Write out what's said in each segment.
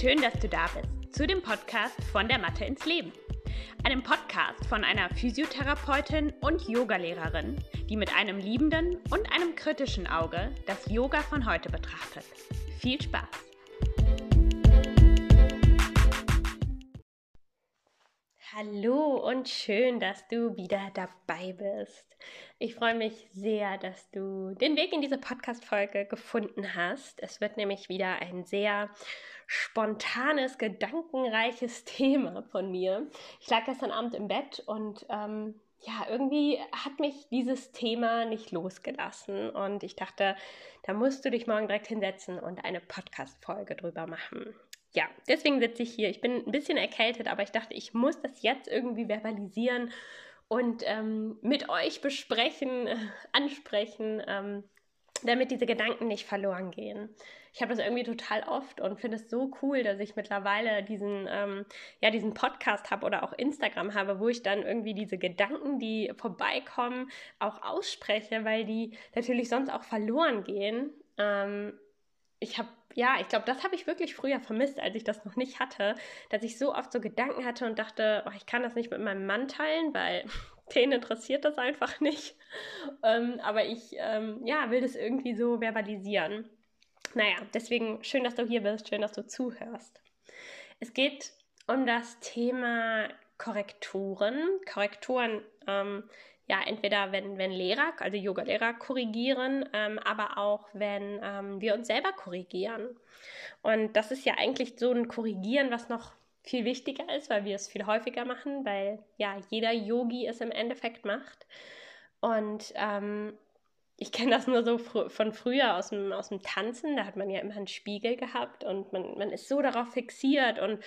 Schön, dass du da bist zu dem Podcast von der Mathe ins Leben. Einem Podcast von einer Physiotherapeutin und Yogalehrerin, die mit einem liebenden und einem kritischen Auge das Yoga von heute betrachtet. Viel Spaß! Hallo und schön, dass du wieder dabei bist. Ich freue mich sehr, dass du den Weg in diese Podcast-Folge gefunden hast. Es wird nämlich wieder ein sehr spontanes, gedankenreiches Thema von mir. Ich lag gestern Abend im Bett und ähm, ja, irgendwie hat mich dieses Thema nicht losgelassen und ich dachte, da musst du dich morgen direkt hinsetzen und eine Podcast-Folge drüber machen ja, deswegen sitze ich hier. Ich bin ein bisschen erkältet, aber ich dachte, ich muss das jetzt irgendwie verbalisieren und ähm, mit euch besprechen, ansprechen, ähm, damit diese Gedanken nicht verloren gehen. Ich habe das irgendwie total oft und finde es so cool, dass ich mittlerweile diesen, ähm, ja, diesen Podcast habe oder auch Instagram habe, wo ich dann irgendwie diese Gedanken, die vorbeikommen, auch ausspreche, weil die natürlich sonst auch verloren gehen. Ähm, ich habe ja, ich glaube, das habe ich wirklich früher vermisst, als ich das noch nicht hatte, dass ich so oft so Gedanken hatte und dachte, oh, ich kann das nicht mit meinem Mann teilen, weil den interessiert das einfach nicht. Ähm, aber ich, ähm, ja, will das irgendwie so verbalisieren. Naja, deswegen schön, dass du hier bist, schön, dass du zuhörst. Es geht um das Thema Korrekturen. Korrekturen ähm, ja, entweder wenn, wenn Lehrer, also Yoga-Lehrer korrigieren, ähm, aber auch wenn ähm, wir uns selber korrigieren. Und das ist ja eigentlich so ein Korrigieren, was noch viel wichtiger ist, weil wir es viel häufiger machen, weil ja jeder Yogi es im Endeffekt macht. Und ähm, ich kenne das nur so fr von früher aus dem, aus dem Tanzen, da hat man ja immer einen Spiegel gehabt und man, man ist so darauf fixiert und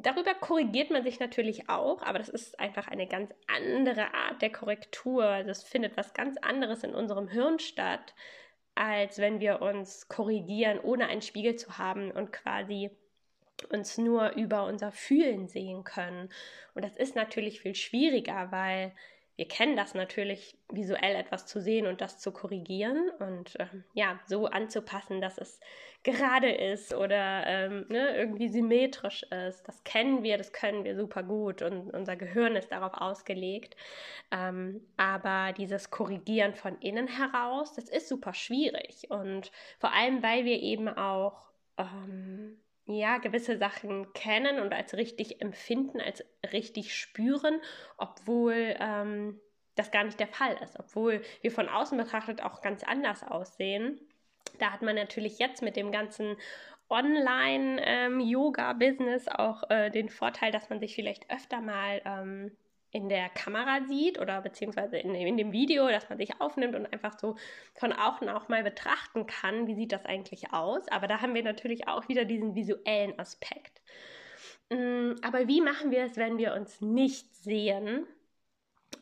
Darüber korrigiert man sich natürlich auch, aber das ist einfach eine ganz andere Art der Korrektur. Also es findet was ganz anderes in unserem Hirn statt, als wenn wir uns korrigieren, ohne einen Spiegel zu haben und quasi uns nur über unser Fühlen sehen können. Und das ist natürlich viel schwieriger, weil wir kennen das natürlich, visuell etwas zu sehen und das zu korrigieren und ähm, ja, so anzupassen, dass es gerade ist oder ähm, ne, irgendwie symmetrisch ist. Das kennen wir, das können wir super gut und unser Gehirn ist darauf ausgelegt. Ähm, aber dieses Korrigieren von innen heraus, das ist super schwierig und vor allem, weil wir eben auch ähm, ja, gewisse Sachen kennen und als richtig empfinden, als richtig spüren, obwohl ähm, das gar nicht der Fall ist, obwohl wir von außen betrachtet auch ganz anders aussehen. Da hat man natürlich jetzt mit dem ganzen Online-Yoga-Business ähm, auch äh, den Vorteil, dass man sich vielleicht öfter mal ähm, in der Kamera sieht oder beziehungsweise in, in, dem Video, dass man sich aufnimmt und einfach so von außen auch mal betrachten kann, wie sieht das eigentlich aus. Aber da haben wir natürlich auch wieder diesen visuellen Aspekt. Mm, aber wie machen wir es, wenn wir uns nicht sehen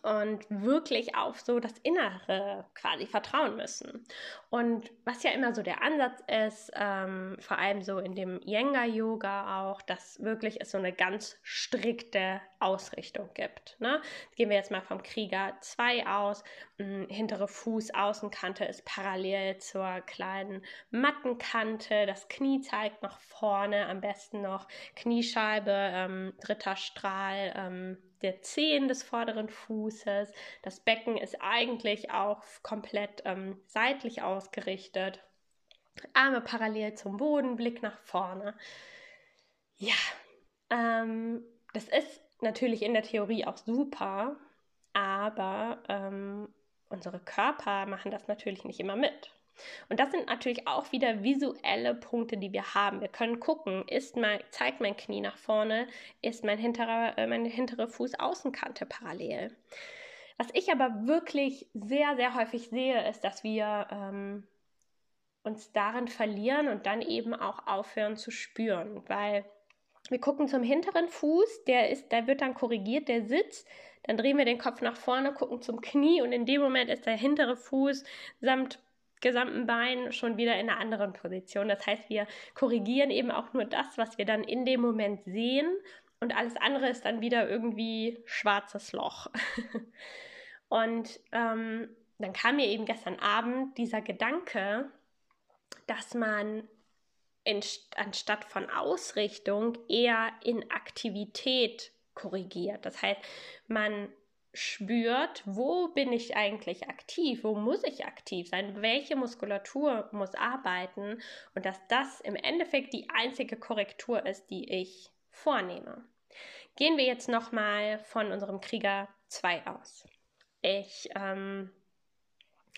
und wirklich auf so das Innere quasi vertrauen müssen. Und was ja immer so der Ansatz ist, ähm, vor allem so in dem Yenga-Yoga auch, dass wirklich es so eine ganz strikte Ausrichtung gibt. Ne? Gehen wir jetzt mal vom Krieger 2 aus. Hm, hintere Fußaußenkante ist parallel zur kleinen Mattenkante. Das Knie zeigt nach vorne, am besten noch Kniescheibe, ähm, dritter Strahl. Ähm, der Zehen des vorderen Fußes. Das Becken ist eigentlich auch komplett ähm, seitlich ausgerichtet. Arme parallel zum Boden, Blick nach vorne. Ja, ähm, das ist natürlich in der Theorie auch super, aber ähm, unsere Körper machen das natürlich nicht immer mit. Und das sind natürlich auch wieder visuelle Punkte, die wir haben. Wir können gucken, ist mein, zeigt mein Knie nach vorne, ist mein hinterer, äh, meine hintere Fußaußenkante parallel. Was ich aber wirklich sehr, sehr häufig sehe, ist, dass wir ähm, uns darin verlieren und dann eben auch aufhören zu spüren, weil wir gucken zum hinteren Fuß, der ist, der wird dann korrigiert, der sitzt, dann drehen wir den Kopf nach vorne, gucken zum Knie und in dem Moment ist der hintere Fuß samt gesamten Bein schon wieder in einer anderen Position. Das heißt, wir korrigieren eben auch nur das, was wir dann in dem Moment sehen und alles andere ist dann wieder irgendwie schwarzes Loch. und ähm, dann kam mir eben gestern Abend dieser Gedanke, dass man anstatt von Ausrichtung eher in Aktivität korrigiert. Das heißt, man spürt, wo bin ich eigentlich aktiv, wo muss ich aktiv sein, welche Muskulatur muss arbeiten und dass das im Endeffekt die einzige Korrektur ist, die ich vornehme. Gehen wir jetzt nochmal von unserem Krieger 2 aus. Ich ähm,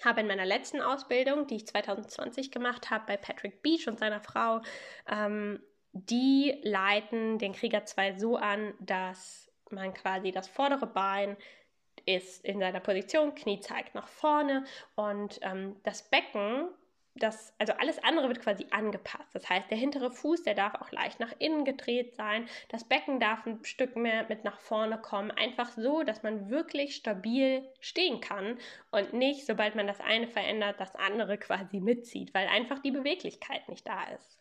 habe in meiner letzten Ausbildung, die ich 2020 gemacht habe, bei Patrick Beach und seiner Frau, ähm, die leiten den Krieger 2 so an, dass man quasi das vordere Bein ist in seiner Position, Knie zeigt nach vorne und ähm, das Becken das, also alles andere wird quasi angepasst. Das heißt, der hintere Fuß, der darf auch leicht nach innen gedreht sein. Das Becken darf ein Stück mehr mit nach vorne kommen. Einfach so, dass man wirklich stabil stehen kann und nicht, sobald man das eine verändert, das andere quasi mitzieht, weil einfach die Beweglichkeit nicht da ist.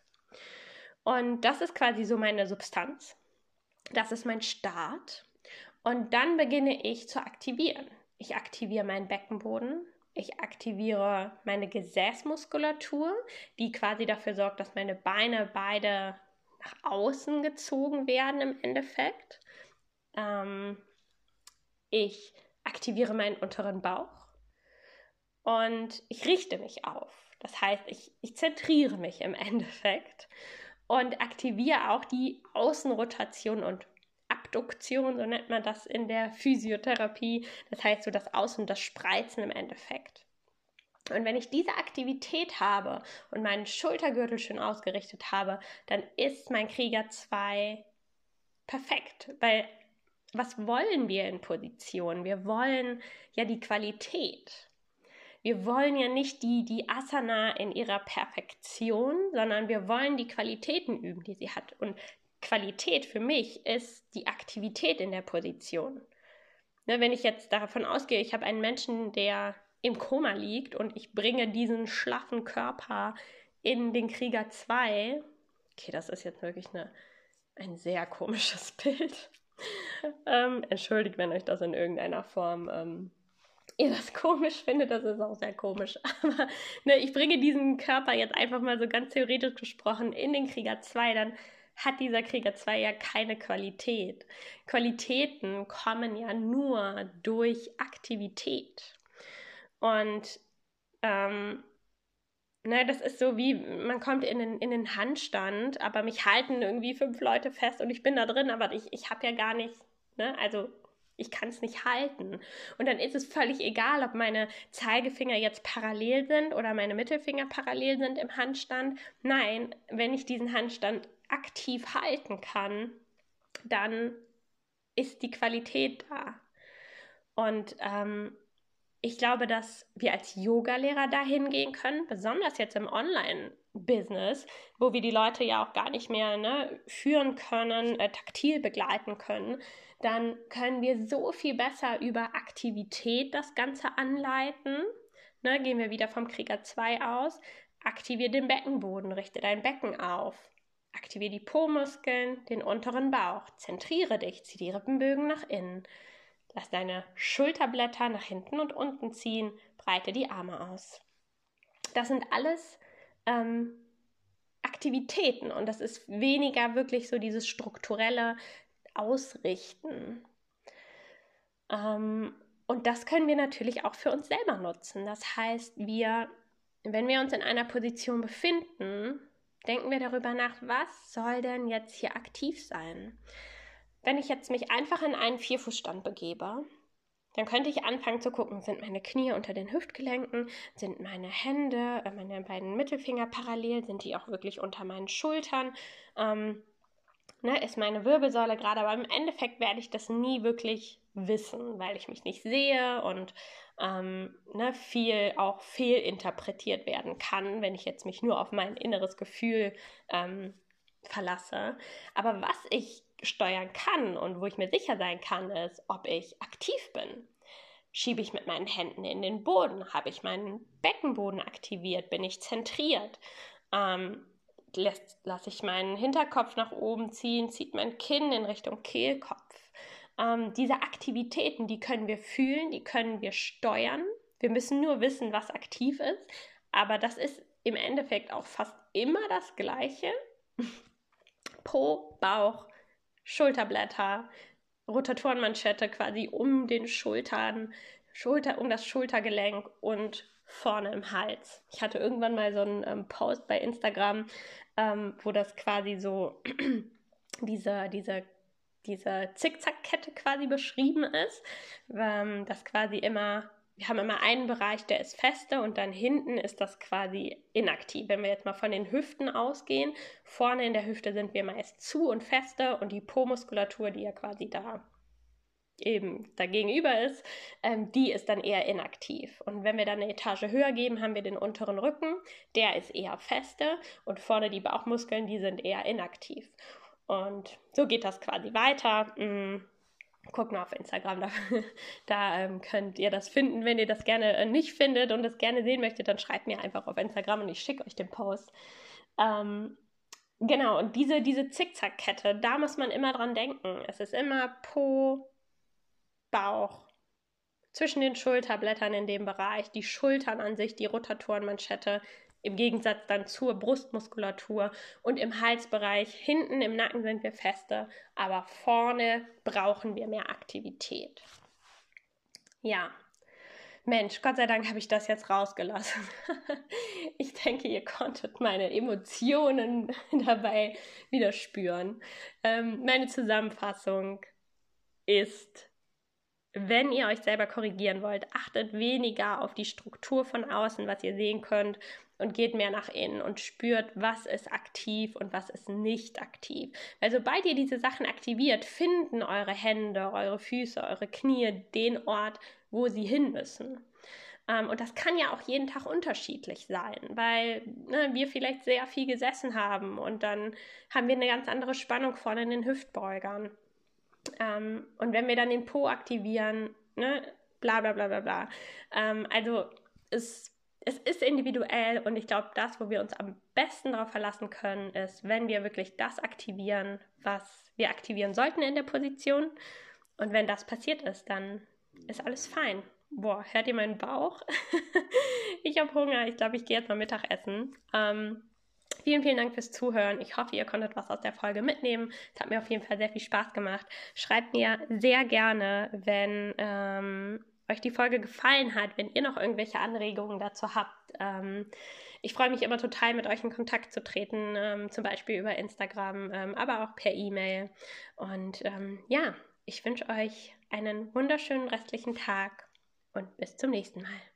Und das ist quasi so meine Substanz. Das ist mein Start. Und dann beginne ich zu aktivieren. Ich aktiviere meinen Beckenboden, ich aktiviere meine Gesäßmuskulatur, die quasi dafür sorgt, dass meine Beine beide nach außen gezogen werden im Endeffekt. Ähm, ich aktiviere meinen unteren Bauch und ich richte mich auf. Das heißt, ich, ich zentriere mich im Endeffekt und aktiviere auch die Außenrotation und Abduktion, so nennt man das in der Physiotherapie. Das heißt so das Aus- und das Spreizen im Endeffekt. Und wenn ich diese Aktivität habe und meinen Schultergürtel schön ausgerichtet habe, dann ist mein Krieger 2 perfekt, weil was wollen wir in Position? Wir wollen ja die Qualität. Wir wollen ja nicht die, die Asana in ihrer Perfektion, sondern wir wollen die Qualitäten üben, die sie hat. Und Qualität für mich ist die Aktivität in der Position. Ne, wenn ich jetzt davon ausgehe, ich habe einen Menschen, der im Koma liegt und ich bringe diesen schlaffen Körper in den Krieger 2. Okay, das ist jetzt wirklich eine, ein sehr komisches Bild. ähm, entschuldigt, wenn euch das in irgendeiner Form ähm, ihr das komisch findet, das ist auch sehr komisch. Aber ne, ich bringe diesen Körper jetzt einfach mal so ganz theoretisch gesprochen in den Krieger 2, dann hat dieser Krieger 2 ja keine Qualität. Qualitäten kommen ja nur durch Aktivität. Und ähm, ne, das ist so wie, man kommt in den, in den Handstand, aber mich halten irgendwie fünf Leute fest und ich bin da drin, aber ich, ich habe ja gar nicht, ne, also ich kann es nicht halten. Und dann ist es völlig egal, ob meine Zeigefinger jetzt parallel sind oder meine Mittelfinger parallel sind im Handstand. Nein, wenn ich diesen Handstand aktiv halten kann, dann ist die Qualität da. Und ähm, ich glaube, dass wir als Yogalehrer dahin gehen können, besonders jetzt im Online-Business, wo wir die Leute ja auch gar nicht mehr ne, führen können, äh, taktil begleiten können, dann können wir so viel besser über Aktivität das Ganze anleiten. Ne, gehen wir wieder vom Krieger 2 aus. Aktiviere den Beckenboden, richte dein Becken auf. Aktiviere die Po-Muskeln, den unteren Bauch. Zentriere dich, zieh die Rippenbögen nach innen. Lass deine Schulterblätter nach hinten und unten ziehen. Breite die Arme aus. Das sind alles ähm, Aktivitäten und das ist weniger wirklich so dieses strukturelle Ausrichten. Ähm, und das können wir natürlich auch für uns selber nutzen. Das heißt, wir, wenn wir uns in einer Position befinden, denken wir darüber nach, was soll denn jetzt hier aktiv sein? Wenn ich jetzt mich einfach in einen Vierfußstand begebe, dann könnte ich anfangen zu gucken, sind meine Knie unter den Hüftgelenken, sind meine Hände, äh, meine beiden Mittelfinger parallel, sind die auch wirklich unter meinen Schultern, ähm, ne, ist meine Wirbelsäule gerade, aber im Endeffekt werde ich das nie wirklich wissen, weil ich mich nicht sehe und ähm, ne, viel auch fehlinterpretiert werden kann, wenn ich jetzt mich nur auf mein inneres Gefühl ähm, verlasse. Aber was ich steuern kann und wo ich mir sicher sein kann, ist, ob ich aktiv bin. Schiebe ich mit meinen Händen in den Boden? Habe ich meinen Beckenboden aktiviert? Bin ich zentriert? Ähm, lasse ich meinen Hinterkopf nach oben ziehen? Zieht mein Kinn in Richtung Kehlkopf? Ähm, diese Aktivitäten, die können wir fühlen, die können wir steuern. Wir müssen nur wissen, was aktiv ist. Aber das ist im Endeffekt auch fast immer das Gleiche. Po, Bauch, Schulterblätter, Rotatorenmanschette quasi um den Schultern, Schulter, um das Schultergelenk und vorne im Hals. Ich hatte irgendwann mal so einen ähm, Post bei Instagram, ähm, wo das quasi so diese, diese, diese Zickzackkette quasi beschrieben ist, ähm, dass quasi immer wir haben immer einen Bereich, der ist feste und dann hinten ist das quasi inaktiv. Wenn wir jetzt mal von den Hüften ausgehen, vorne in der Hüfte sind wir meist zu und feste und die Po-Muskulatur, die ja quasi da eben dagegenüber ist, ähm, die ist dann eher inaktiv. Und wenn wir dann eine Etage höher geben, haben wir den unteren Rücken, der ist eher feste und vorne die Bauchmuskeln, die sind eher inaktiv. Und so geht das quasi weiter. Mm, guckt mal auf Instagram, da, da ähm, könnt ihr das finden. Wenn ihr das gerne äh, nicht findet und das gerne sehen möchtet, dann schreibt mir einfach auf Instagram und ich schicke euch den Post. Ähm, genau, und diese, diese Zickzackkette, da muss man immer dran denken. Es ist immer Po, Bauch, zwischen den Schulterblättern in dem Bereich, die Schultern an sich, die Rotatorenmanschette, im Gegensatz dann zur Brustmuskulatur und im Halsbereich. Hinten im Nacken sind wir feste, aber vorne brauchen wir mehr Aktivität. Ja, Mensch, Gott sei Dank habe ich das jetzt rausgelassen. ich denke, ihr konntet meine Emotionen dabei wieder spüren. Ähm, meine Zusammenfassung ist, wenn ihr euch selber korrigieren wollt, achtet weniger auf die Struktur von außen, was ihr sehen könnt, und geht mehr nach innen und spürt, was ist aktiv und was ist nicht aktiv. Weil sobald ihr diese Sachen aktiviert, finden eure Hände, eure Füße, eure Knie den Ort, wo sie hin müssen. Ähm, und das kann ja auch jeden Tag unterschiedlich sein, weil ne, wir vielleicht sehr viel gesessen haben und dann haben wir eine ganz andere Spannung vorne in den Hüftbeugern. Ähm, und wenn wir dann den Po aktivieren, ne, bla bla bla bla bla. Ähm, also es es ist individuell und ich glaube, das, wo wir uns am besten darauf verlassen können, ist, wenn wir wirklich das aktivieren, was wir aktivieren sollten in der Position. Und wenn das passiert ist, dann ist alles fein. Boah, hört ihr meinen Bauch? ich habe Hunger. Ich glaube, ich gehe jetzt mal Mittagessen. Ähm, Vielen, vielen Dank fürs Zuhören. Ich hoffe, ihr konntet was aus der Folge mitnehmen. Es hat mir auf jeden Fall sehr viel Spaß gemacht. Schreibt mir sehr gerne, wenn ähm, euch die Folge gefallen hat, wenn ihr noch irgendwelche Anregungen dazu habt. Ähm, ich freue mich immer total, mit euch in Kontakt zu treten, ähm, zum Beispiel über Instagram, ähm, aber auch per E-Mail. Und ähm, ja, ich wünsche euch einen wunderschönen restlichen Tag und bis zum nächsten Mal.